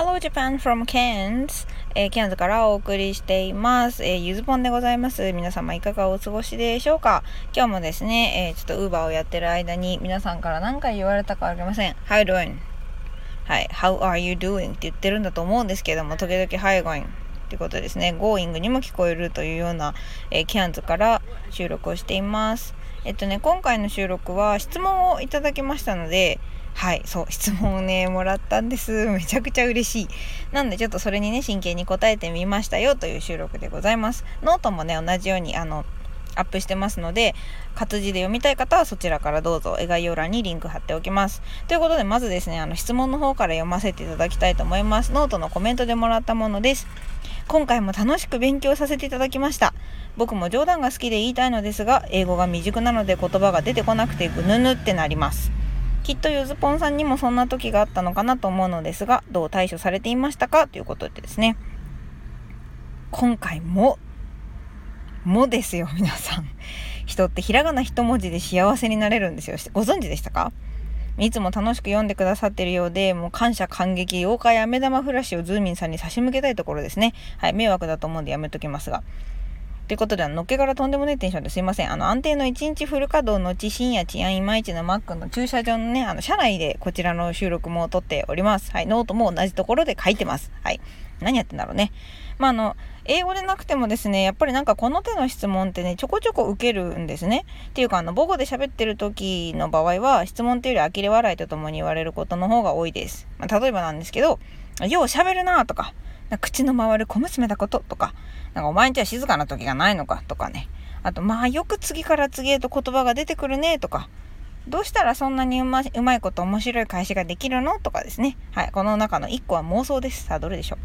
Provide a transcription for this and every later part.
Hello Japan from Cairns、えー、ケアンズからお送りしています。えー、ゆずぽんでございます。皆様いかがお過ごしでしょうか？今日もですね、えー、ちょっとウーバーをやってる間に皆さんから何回言われたかありません。How doing? はい。How are you doing? って言ってるんだと思うんですけども、時々 How you going? ってことですね。Going にも聞こえるというような、えー、ケアンズから収録をしています。えっとね、今回の収録は質問をいただきましたので、はい、そう、質問をね、もらったんです。めちゃくちゃ嬉しい。なんでちょっとそれにね、真剣に答えてみましたよという収録でございます。ノートもね、同じように、あの、アップしてますので、活字で読みたい方はそちらからどうぞ、概要欄にリンク貼っておきます。ということで、まずですね、あの、質問の方から読ませていただきたいと思います。ノートのコメントでもらったものです。今回も楽しく勉強させていただきました。僕も冗談が好きで言いたいのですが、英語が未熟なので言葉が出てこなくてぐぬぬってなります。きっとゆずぽんさんにもそんな時があったのかなと思うのですが、どう対処されていましたかということでですね。今回も、もですよ、皆さん。人ってひらがな一文字で幸せになれるんですよ。ご存知でしたか？いつも楽しく読んでくださってるようで、もう感謝感激、妖怪飴玉フラッシュをズーミンさんに差し向けたいところですね。はい、迷惑だと思うんでやめときますが。ということで、のっけからとんでもないテンションですいません。あの、安定の1日フル稼働のうち深夜治安いまいちのマックの駐車場のね、あの、車内でこちらの収録も撮っております。はい、ノートも同じところで書いてます。はい。何やってんだろうね。まあ、あの、英語でなくてもですね、やっぱりなんかこの手の質問ってね、ちょこちょこ受けるんですね。っていうか、あの、母語で喋ってる時の場合は、質問っていうより呆れ笑いとともに言われることの方が多いです。まあ、例えばなんですけど、よう喋るなとか、口の回る小娘だこととか、なんかお前んちは静かな時がないのかとかね。あと、まあよく次から次へと言葉が出てくるねとか、どうしたらそんなにうまうまいこと面白い返しができるのとかですね。はい。この中の1個は妄想です。さあ、どれでしょう？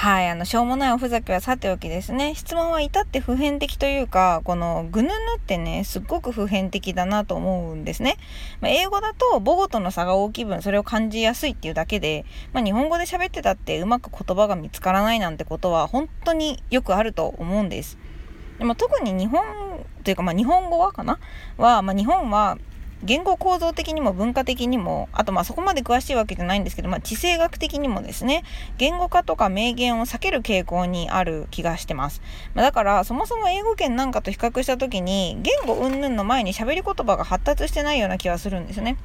はい、あの、しょうもないおふざけはさておきですね。質問は至って普遍的というか、このぐぬぬってね、すっごく普遍的だなと思うんですね。まあ、英語だと母語との差が大きい分、それを感じやすいっていうだけで、まあ、日本語で喋ってたってうまく言葉が見つからないなんてことは本当によくあると思うんです。でも特に日本というか、まあ、日本語はかな？は、まあ、日本は言語構造的にも文化的にも、あとまあそこまで詳しいわけじゃないんですけど、まあ地政学的にもですね、言語化とか名言を避ける傾向にある気がしてます。まあ、だからそもそも英語圏なんかと比較した時に、言語云々の前に喋り言葉が発達してないような気はするんですね。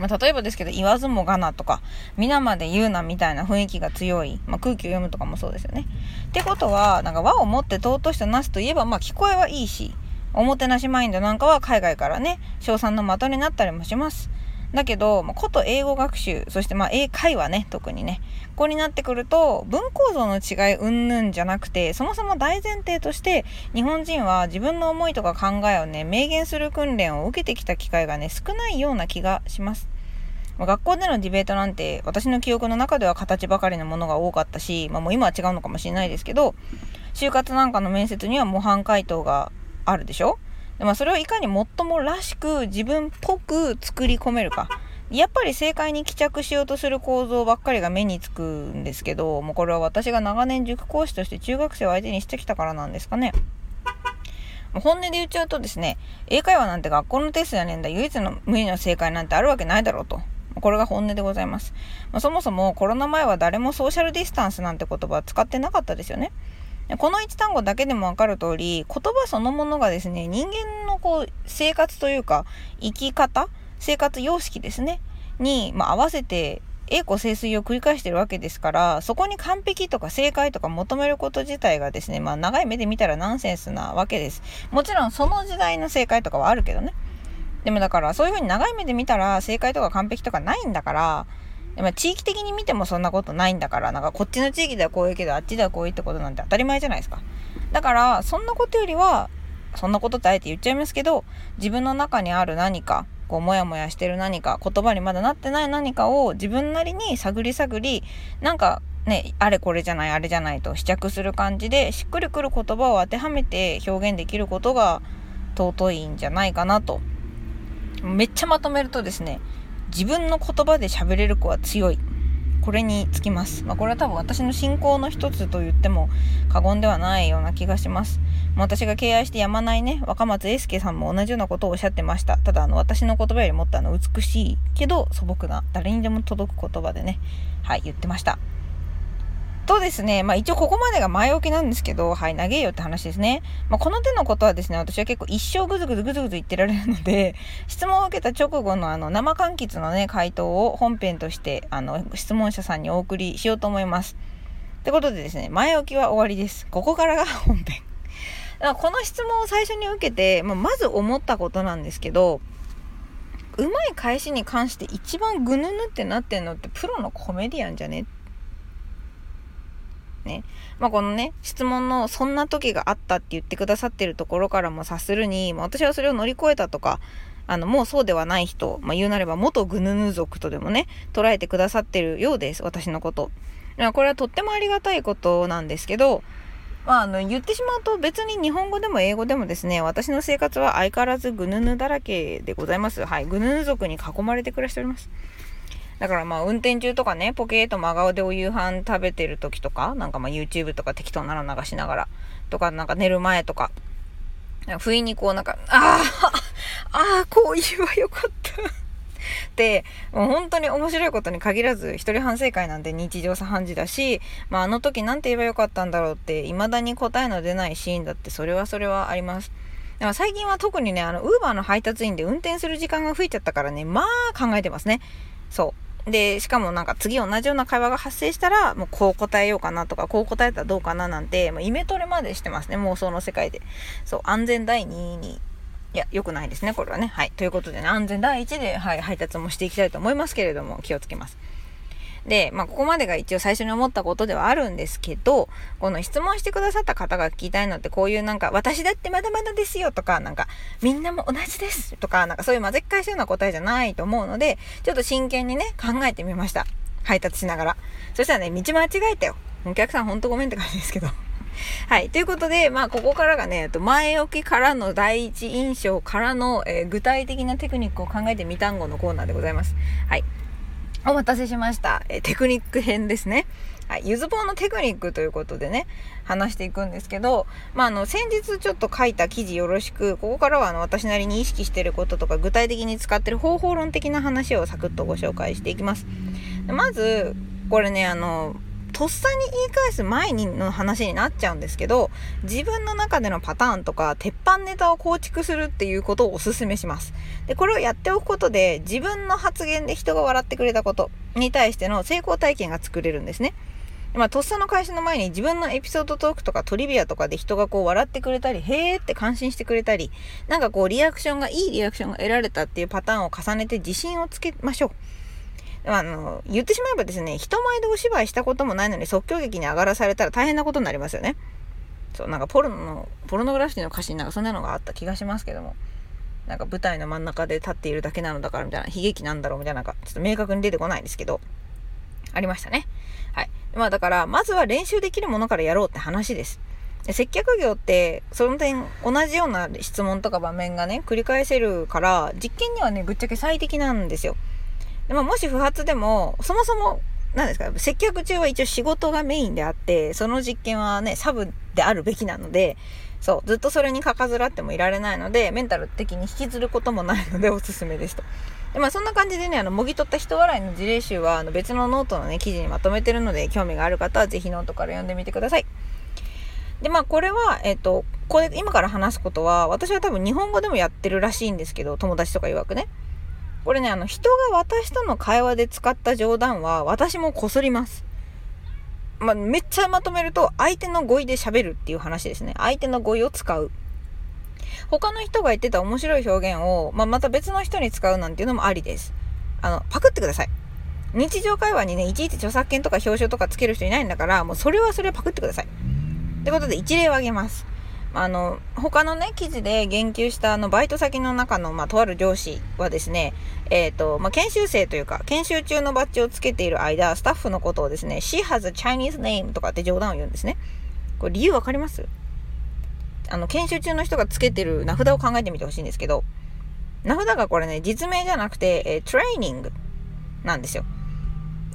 まあ、例えばですけど、言わずもがなとか、皆まで言うなみたいな雰囲気が強い、まあ、空気を読むとかもそうですよね。ってことは、なんか和をもって尊しとなすといえば、まあ聞こえはいいし、おもてなしマインドなんかは海外からね、賞賛の的になったりもします。だけど、まあ、こと英語学習、そしてまあ英会話ね、特にね、ここになってくると、文構造の違いうんぬんじゃなくて、そもそも大前提として、日本人は自分の思いとか考えをね、明言する訓練を受けてきた機会がね、少ないような気がします。学校でのディベートなんて、私の記憶の中では形ばかりのものが多かったし、まあ、もう今は違うのかもしれないですけど、就活なんかの面接には模範解答があるでしょ？で、まあ、それをいかにもっともらしく自分っぽく作り込めるか。やっぱり正解に帰着しようとする構造ばっかりが目につくんですけど、もうこれは私が長年塾講師として中学生を相手にしてきたからなんですかね。本音で言っちゃうとですね、英会話なんて学校のテストやねんだ、唯一の無二の正解なんてあるわけないだろうと。これが本音でございます。まあ、そもそもコロナ前は誰もソーシャルディスタンスなんて言葉は使ってなかったですよね。この1単語だけでもわかる通り、言葉そのものがですね、人間のこう、生活というか、生き方生活様式ですね。に、まあ、合わせて、栄枯盛衰を繰り返してるわけですから、そこに完璧とか正解とか求めること自体がですね、まあ、長い目で見たらナンセンスなわけです。もちろん、その時代の正解とかはあるけどね。でもだから、そういうふうに長い目で見たら、正解とか完璧とかないんだから、ま、地域的に見てもそんなことないんだから、なんかこっちの地域ではこういうけど、あっちではこういうってことなんて当たり前じゃないですか。だから、そんなことよりは、そんなことってあえて言っちゃいますけど、自分の中にある何か、こう、もやもやしてる何か、言葉にまだなってない何かを自分なりに探り探り、なんかね、あれこれじゃない、あれじゃないと試着する感じで、しっくりくる言葉を当てはめて表現できることが尊いんじゃないかなと。めっちゃまとめるとですね、自分の言葉で喋れる子は強い。これにつきます。まあ、これは多分私の信仰の一つと言っても過言ではないような気がします。私が敬愛してやまないね、若松英介さんも同じようなことをおっしゃってました。ただ、あの、私の言葉よりもっとあの、美しいけど素朴な、誰にでも届く言葉でね、はい、言ってました。とですね、まあ一応ここまでが前置きなんですけど、はい、長えよって話ですね。まあこの手のことはですね、私は結構一生ぐずぐずぐずぐず言ってられるので、質問を受けた直後のあの生柑橘のね、回答を本編として、あの、質問者さんにお送りしようと思います。ってことでですね、前置きは終わりです。ここからが本編。だからこの質問を最初に受けて、まあ、まず思ったことなんですけど、うまい返しに関して一番ぐぬぬってなってんのってプロのコメディアンじゃねね。まあ、このね、質問のそんな時があったって言ってくださってるところからも察するに、まあ、私はそれを乗り越えたとか、あの、もうそうではない人、まあ、言うなれば元グヌヌ族とでもね、捉えてくださってるようです、私のこと。これはとってもありがたいことなんですけど、まあ、あの、言ってしまうと別に日本語でも英語でもですね、私の生活は相変わらずグヌヌだらけでございます。はい。グヌヌ族に囲まれて暮らしております。だからまあ運転中とかね、ポケーと真顔でお夕飯食べてる時とか、なんかまあ YouTube とか適当なの流しながら、とかなんか寝る前とか、不意にこうなんか、ああ、ああ、こう言えばよかったで、もう本当に面白いことに限らず、一人反省会なんて日常茶飯事だし、まああの時なんて言えばよかったんだろうって、未だに答えの出ないシーンだって、それはそれはあります。だから最近は特にね、あの、ウーバーの配達員で運転する時間が増えちゃったからね、まあ考えてますね。そう。で、しかもなんか次同じような会話が発生したら、もうこう答えようかなとか、こう答えたらどうかななんて、もうイメトレまでしてますね、妄想の世界で。そう、安全第2位に。いや、良くないですね、これはね。はい。ということでね、安全第1で、はい、配達もしていきたいと思いますけれども、気をつけます。で、まあ、ここまでが一応最初に思ったことではあるんですけど、この質問してくださった方が聞きたいのって、こういうなんか、私だってまだまだですよとか、なんか、みんなも同じですとか、なんかそういう混ぜっ返しような答えじゃないと思うので、ちょっと真剣にね、考えてみました。配達しながら。そしたらね、道間違えたよ。お客さんほんとごめんって感じですけど。はい。ということで、まあ、ここからがね、前置きからの第一印象からの、えー、具体的なテクニックを考えてみたんごのコーナーでございます。はい。お待たせしました。えテクニック編ですね。はい。ゆずぽんのテクニックということでね、話していくんですけど、まあ、あの、先日ちょっと書いた記事よろしく、ここからはあの、私なりに意識してることとか、具体的に使ってる方法論的な話をサクッとご紹介していきます。まず、これね、あの、とっさに言い返す前にの話になっちゃうんですけど、自分の中でのパターンとか、鉄板ネタを構築するっていうことをお勧めします。で、これをやっておくことで、自分の発言で人が笑ってくれたことに対しての成功体験が作れるんですね。まあ、とっさの会社の前に自分のエピソードトークとかトリビアとかで人がこう笑ってくれたり、へーって感心してくれたり、なんかこうリアクションが、いいリアクションが得られたっていうパターンを重ねて自信をつけましょう。あの、言ってしまえばですね、人前でお芝居したこともないのに即興劇に上がらされたら大変なことになりますよね。そう、なんかポルノの、ポルノグラフィティの歌詞になんかそんなのがあった気がしますけども。なんか舞台の真ん中で立っているだけなのだからみたいな、悲劇なんだろうみたいな、なんかちょっと明確に出てこないですけど、ありましたね。はい。まあだから、まずは練習できるものからやろうって話です。で接客業って、その点、同じような質問とか場面がね、繰り返せるから、実験にはね、ぶっちゃけ最適なんですよ。でまあ、もし不発でも、そもそも、何ですか、接客中は一応仕事がメインであって、その実験はね、サブであるべきなので、そう、ずっとそれにかかずらってもいられないので、メンタル的に引きずることもないのでおすすめですと。で、まあそんな感じでね、あの、もぎ取った人笑いの事例集は、あの、別のノートのね、記事にまとめてるので、興味がある方はぜひノートから読んでみてください。で、まあこれは、えっ、と、これ、今から話すことは、私は多分日本語でもやってるらしいんですけど、友達とか曰くね。これね、あの、人が私との会話で使った冗談は、私もこすります。まあ、めっちゃまとめると、相手の語彙で喋るっていう話ですね。相手の語彙を使う。他の人が言ってた面白い表現を、まあ、また別の人に使うなんていうのもありです。あの、パクってください。日常会話にね、いちいち著作権とか表彰とかつける人いないんだから、もうそれはそれはパクってください。ってことで一例を挙げます。あの、他のね、記事で言及したあの、バイト先の中の、まあ、とある上司はですね、えっ、ー、と、まあ、研修生というか、研修中のバッジをつけている間、スタッフのことをですね、She has a Chinese name とかって冗談を言うんですね。これ理由わかります？あの、研修中の人がつけてる名札を考えてみてほしいんですけど、名札がこれね、実名じゃなくて、えー、トレーニングなんですよ。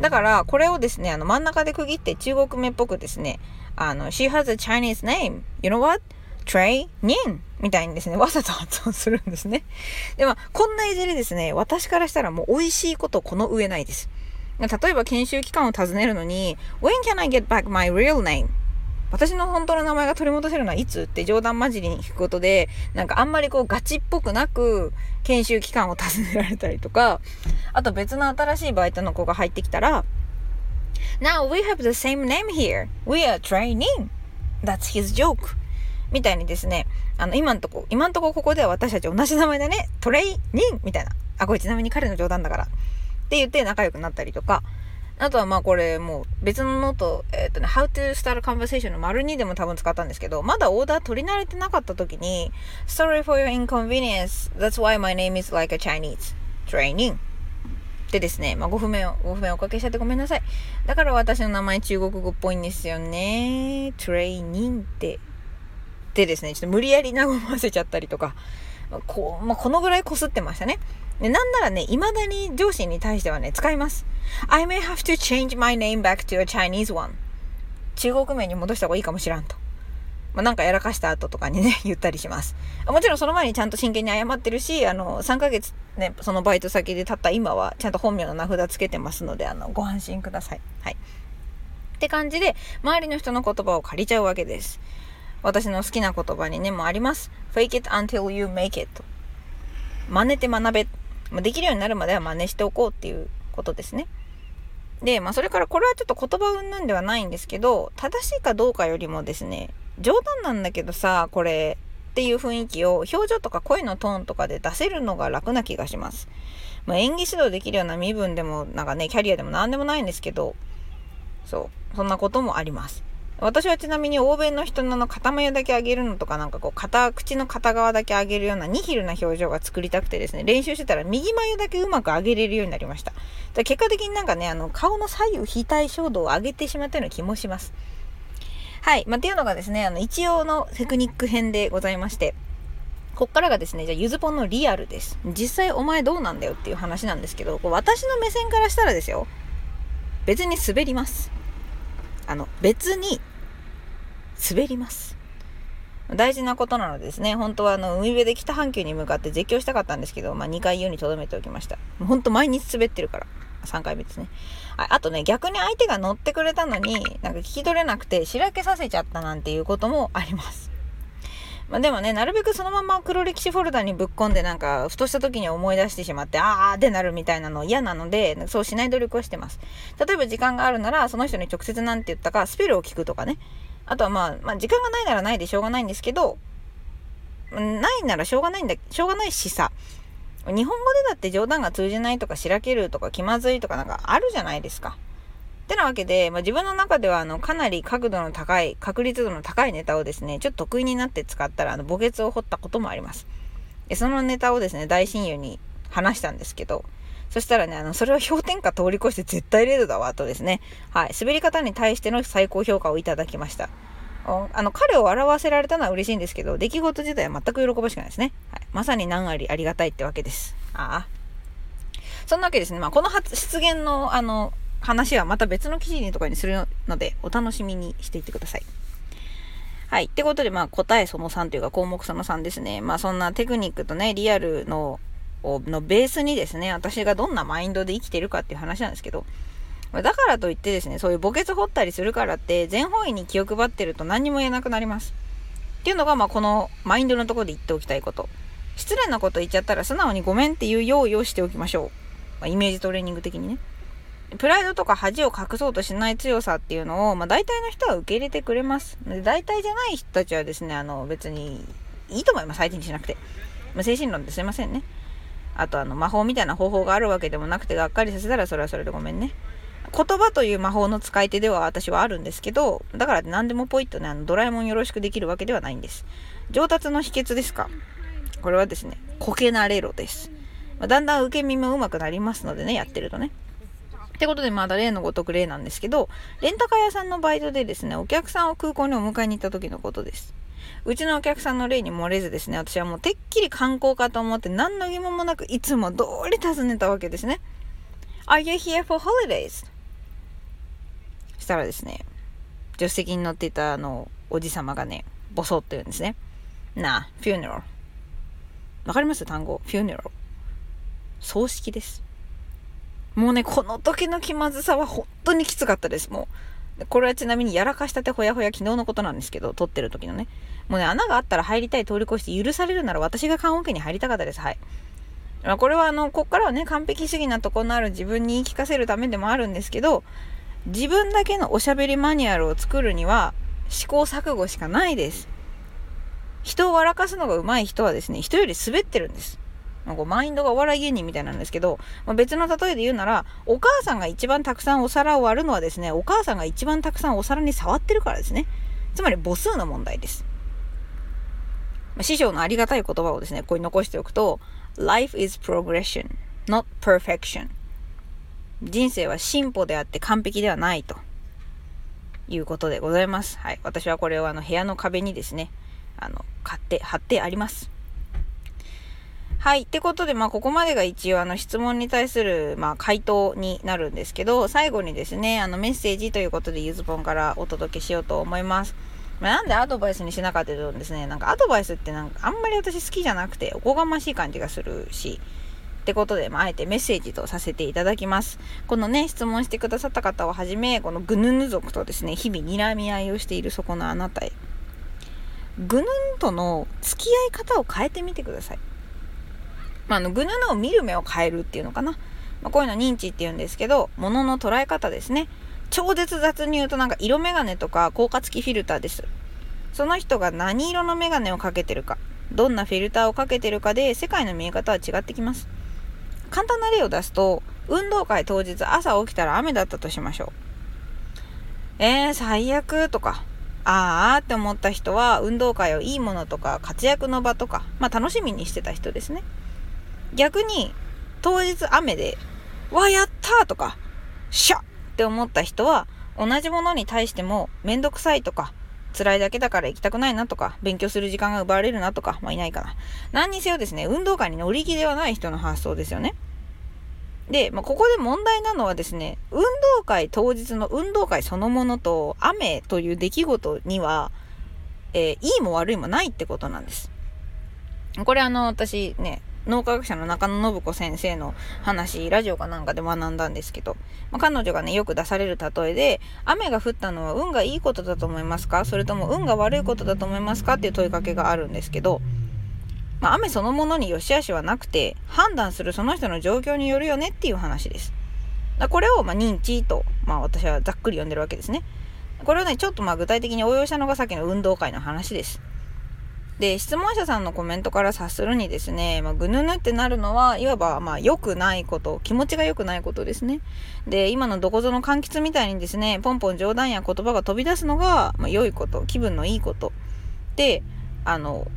だから、これをですね、あの、真ん中で区切って中国名っぽくですね、あの、she has a Chinese name. You know what? Trey Nin みたいにですね、わざと発音するんですね。で、まあ、こんないじりですね、私からしたらもう美味しいことこの上ないです。例えば研修期間を尋ねるのに、When can I get back my real name? 私の本当の名前が取り戻せるのはいつって冗談交じりに聞くことで、なんかあんまりこうガチっぽくなく研修期間を尋ねられたりとか、あと別の新しいバイトの子が入ってきたら、Now we have the same name here. We are training. That's his joke. みたいにですね、あの、今んとこ、今んとこここでは私たち同じ名前だね。 Training みたいな。あ、これちなみに彼の冗談だから。って言って仲良くなったりとか、あとはまあこれもう別のノート、えっ、ー、とね、How to Start a Conversation の丸2でも多分使ったんですけど、まだオーダー取り慣れてなかった時に、Sorry for your inconvenience. That's why my name is like a Chinese. Training. でですね、まあ、ご不便を、ご不便おかけしちゃってごめんなさい。だから私の名前中国語っぽいんですよね。 Training って。でですね、ちょっと無理やり和ませちゃったりとか、こう、まあ、このぐらいこすってましたね。で、なんならね、未だに上司に対してはね、使います。I may have to change my name back to a Chinese one. 中国名に戻した方がいいかもしらんと。まあ、なんかやらかした後とかにね、言ったりします。もちろんその前にちゃんと真剣に謝ってるし、あの、3ヶ月ね、そのバイト先で経った今は、ちゃんと本名の名札つけてますので、あの、ご安心ください。はい。って感じで、周りの人の言葉を借りちゃうわけです。私の好きな言葉にね、もあります。fake it until you make it. 真似て学べ。できるようになるまでは真似しておこうっていうことですね。で、まあそれからこれはちょっと言葉云々ではないんですけど、正しいかどうかよりもですね、冗談なんだけどさ、これっていう雰囲気を表情とか声のトーンとかで出せるのが楽な気がします。まあ、演技指導できるような身分でもなんかね、キャリアでも何でもないんですけど、そう、そんなこともあります。私はちなみに欧米の人の片目だけ上げるのとかなんかこう片口の片側だけ上げるようなニヒルな表情が作りたくてですね練習してたら右眉だけうまく上げれるようになりました結果的になんかねあの顔の左右非対称度を上げてしまったような気もしますはい、まあ、っていうのがですねあの一応のテクニック編でございましてこっからがですね、じゃあ、ゆずぽんのリアルです。実際お前どうなんだよっていう話なんですけど、私の目線からしたらですよ、別に滑ります。あの、別に、滑ります。大事なことなのですね、本当はあの、海辺で北半球に向かって絶叫したかったんですけど、まあ、2回言うに留めておきました。もうほんと毎日滑ってるから。3回目ですね。ああとね、逆に相手が乗ってくれたのに、なんか聞き取れなくて、しらけさせちゃったなんていうこともあります。まあ、でもね、なるべくそのまま黒歴史フォルダにぶっ込んでなんか、ふとした時に思い出してしまって、あーってなるみたいなの嫌なので、そうしない努力をしてます。例えば時間があるなら、その人に直接何て言ったか、スペルを聞くとかね。あとはまあ、まあ、時間がないならないでしょうがないんですけど、ないならしょうがないんだ、しょうがないしさ。日本語でだって冗談が通じないとか、しらけるとか、気まずいとかなんかあるじゃないですか。ってなわけで、まあ、自分の中ではあのかなり角度の高い、確率度の高いネタをですね、ちょっと得意になって使ったらあの墓穴を掘ったこともあります。でそのネタをですね、大親友に話したんですけど、そしたらね、あの、それは氷点下通り越して絶対0度だわ、とですね、はい、滑り方に対しての最高評価をいただきました。あの、彼を笑わせられたのは嬉しいんですけど、出来事自体は全く喜ばしくないですね。はい、まさに何ありありがたいってわけです。ああ。そんなわけですね。まあ、この発出現の、あの、話はまた別の記事にとかにするので、お楽しみにしていってください。はい。ってことで、まあ、答えその3というか、項目その3ですね。まあ、そんなテクニックとね、リアルの、のベースにですね、私がどんなマインドで生きてるかっていう話なんですけど、だからといってですね、そういう墓穴掘ったりするからって、全方位に気を配ってると何にも言えなくなります。っていうのが、まあ、このマインドのところで言っておきたいこと。失礼なこと言っちゃったら素直にごめんっていう用意をしておきましょう。まあ、イメージトレーニング的にね。プライドとか恥を隠そうとしない強さっていうのを、まあ、大体の人は受け入れてくれます。で大体じゃない人たちはですね、あの、別にいいと思います。相手にしなくて。まあ、精神論ですいませんね。あと、あの、魔法みたいな方法があるわけでもなくて、がっかりさせたらそれはそれでごめんね。言葉という魔法の使い手では私はあるんですけど、だから何でもポイッとね、あのドラえもんよろしくできるわけではないんです。上達の秘訣ですかこれはですね、こけなれろです。ま、だんだん受け身も上手くなりますのでね、やってるとね。ってことで、まだ例のごとく例なんですけど、レンタカー屋さんのバイトでですね、お客さんを空港にお迎えに行った時のことです。うちのお客さんの例に漏れずですね、私はもうてっきり観光かと思って何の疑問もなくいつも通り尋ねたわけですね。Are you here for holidays? したらですね、助手席に乗っていたあの、おじさまがね、ボソッと言うんですね。なあ、フューネラル。わかります？単語。フューネラル。葬式です。もうね、この時の気まずさは本当にきつかったです、もう。これはちなみにやらかしたてほやほや昨日のことなんですけど、撮ってる時のね。もうね、穴があったら入りたい通り越して許されるなら私が棺桶に入りたかったです。はい。まあ、これはあの、こっからはね、完璧主義なとこのある自分に言い聞かせるためでもあるんですけど、自分だけのおしゃべりマニュアルを作るには試行錯誤しかないです。人を笑かすのが上手い人はですね、人より滑ってるんです。なんかマインドがお笑い芸人みたいなんですけど、まあ、別の例えで言うなら、お母さんが一番たくさんお皿を割るのはですね、お母さんが一番たくさんお皿に触ってるからですね。つまり母数の問題です。まあ、師匠のありがたい言葉をですね、ここに残しておくと、Life is progression, not perfection. 人生は進歩であって完璧ではないということでございます。はい。私はこれをあの部屋の壁にですね、あの、買って貼ってあります。はい。ってことで、まあ、ここまでが一応、あの、質問に対する、まあ、回答になるんですけど、最後にですね、あの、メッセージということで、ゆずぽんからお届けしようと思います。まあ、なんでアドバイスにしなかったとですね、なんかアドバイスってなんかあんまり私好きじゃなくて、おこがましい感じがするし、ってことで、まあ、あえてメッセージとさせていただきます。このね、質問してくださった方をはじめ、このぐぬぬ族とですね、日々睨み合いをしているそこのあなたへ。ぐぬんとの付き合い方を変えてみてください。まあ、あの、ぐぬぬを見る目を変えるっていうのかな。まあ、こういうの認知って言うんですけど、物の捉え方ですね。超絶雑に言うとなんか色眼鏡とか効果付きフィルターです。その人が何色の眼鏡をかけてるか、どんなフィルターをかけてるかで世界の見え方は違ってきます。簡単な例を出すと、運動会当日朝起きたら雨だったとしましょう。えー、最悪とか、あーって思った人は運動会をいいものとか活躍の場とか、まあ楽しみにしてた人ですね。逆に、当日雨で、わ、やったとか、しゃって思った人は、同じものに対しても、めんどくさいとか、辛いだけだから行きたくないなとか、勉強する時間が奪われるなとか、まあいないかな。何にせよですね、運動会に乗り気ではない人の発想ですよね。で、まあ、ここで問題なのはですね、運動会当日の運動会そのものと雨という出来事には、えー、いいも悪いもないってことなんです。これあの、私ね、脳科学者の中野信子先生の話、ラジオかなんかで学んだんですけど、まあ、彼女がね、よく出される例えで、雨が降ったのは運がいいことだと思いますか？それとも運が悪いことだと思いますか？っていう問いかけがあるんですけど、まあ、雨そのものに良し悪しはなくて、判断するその人の状況によるよねっていう話です。だこれをま認知と、まあ私はざっくり読んでるわけですね。これをね、ちょっとまあ具体的に応用したのがさっきの運動会の話です。で、質問者さんのコメントから察するにですね、まあ、ぐぬぬってなるのは、いわば、まあ、良くないこと、気持ちが良くないことですね。で、今のどこぞの柑橘みたいにですね、ポンポン冗談や言葉が飛び出すのが、まあ、良いこと、気分のいいこと。で、あの、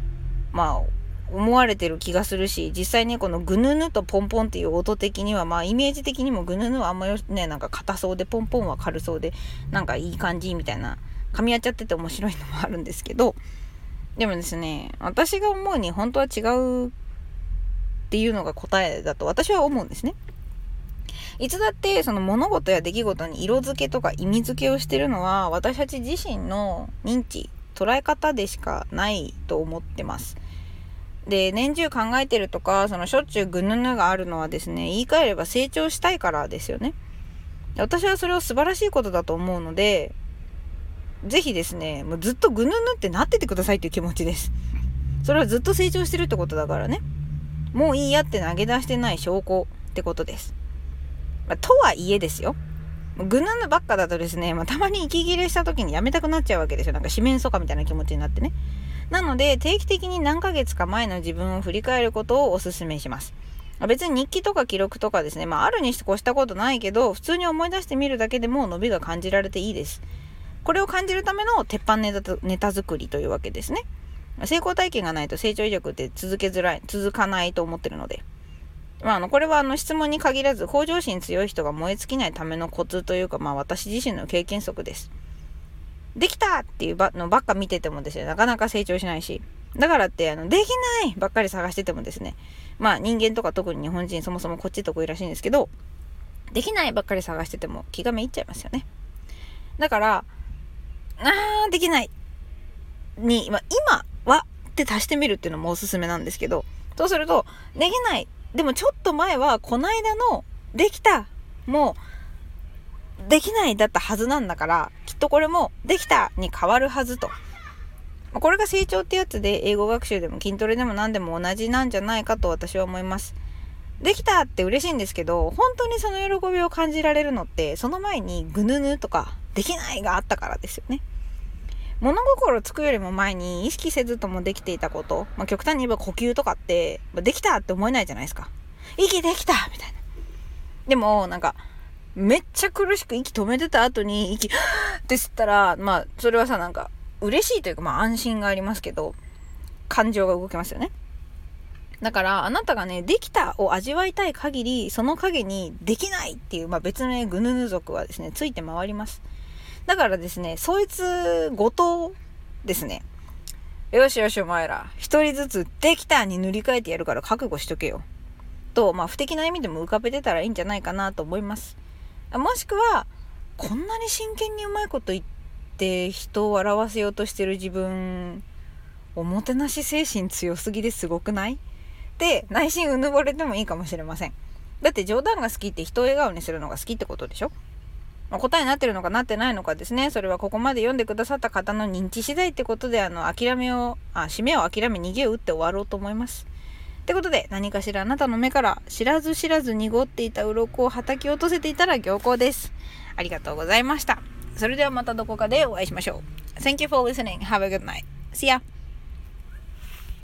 まあ、思われてる気がするし、実際ね、このぐぬぬとポンポンっていう音的には、まあ、イメージ的にもぐぬぬはあんまりね、なんか硬そうで、ポンポンは軽そうで、なんかいい感じみたいな、噛み合っちゃってて面白いのもあるんですけど、でもですね、私が思うに本当は違うっていうのが答えだと私は思うんですね。いつだってその物事や出来事に色付けとか意味付けをしてるのは私たち自身の認知、捉え方でしかないと思ってます。で、年中考えてるとか、そのしょっちゅうぐぬぬがあるのはですね、言い換えれば成長したいからですよね。私はそれを素晴らしいことだと思うので、ぜひですね、もうずっとぐぬぬってなっててくださいっていう気持ちです。それはずっと成長してるってことだからね。もういいやって投げ出してない証拠ってことです。まあ、とはいえですよ。ぐぬぬばっかだとですね、まあ、たまに息切れした時にやめたくなっちゃうわけですよ。なんか四面楚歌みたいな気持ちになってね。なので、定期的に何ヶ月か前の自分を振り返ることをお勧めします。別に日記とか記録とかですね、まああるにして越したことないけど、普通に思い出してみるだけでも伸びが感じられていいです。これを感じるための鉄板ネタネタ作りというわけですね。成功体験がないと成長意欲って続けづらい、続かないと思ってるので。まあ、あの、これはあの質問に限らず、向上心強い人が燃え尽きないためのコツというか、まあ私自身の経験則です。できたっていうのばっか見ててもですね、なかなか成長しないし。だからって、あの、できないばっかり探しててもですね、まあ人間とか特に日本人そもそもこっち得意らしいんですけど、できないばっかり探してても気がめいっちゃいますよね。だから、あー、できないに、ま、今はって足してみるっていうのもおすすめなんですけど、そうすると、できない。でもちょっと前は、この間の、できた。もう、できないだったはずなんだから、きっとこれも、できたに変わるはずと。これが成長ってやつで、英語学習でも筋トレでも何でも同じなんじゃないかと私は思います。できたって嬉しいんですけど、本当にその喜びを感じられるのって、その前にぐぬぬとか、できないがあったからですよね。物心つくよりも前に意識せずともできていたこと、まあ、極端に言えば呼吸とかって、まあ、できたって思えないじゃないですか。息できたみたいな。でも、なんか、めっちゃ苦しく息止めてた後に息、って吸ったら、まあ、それはさ、なんか、嬉しいというか、まあ、安心がありますけど、感情が動きますよね。だから、あなたがね、できたを味わいたい限り、その影にできないっていう、まあ、別名グヌヌ族はですね、ついて回ります。だからですね、そいつごとですね。よしよしお前ら、一人ずつできたに塗り替えてやるから覚悟しとけよ。と、まあ不敵な意味でも浮かべてたらいいんじゃないかなと思います。もしくは、こんなに真剣にうまいこと言って人を笑わせようとしてる自分、おもてなし精神強すぎですごくない？って内心うぬぼれてもいいかもしれません。だって冗談が好きって人を笑顔にするのが好きってことでしょ？ま、答えになってるのかなってないのかですね。それはここまで読んでくださった方の認知次第ってことで、あの、諦めを、あ、締めを諦め逃げを打って終わろうと思います。ってことで、何かしらあなたの目から知らず知らず濁っていた鱗を叩き落とせていたら良好です。ありがとうございました。それではまたどこかでお会いしましょう。Thank you for listening. Have a good night. See ya!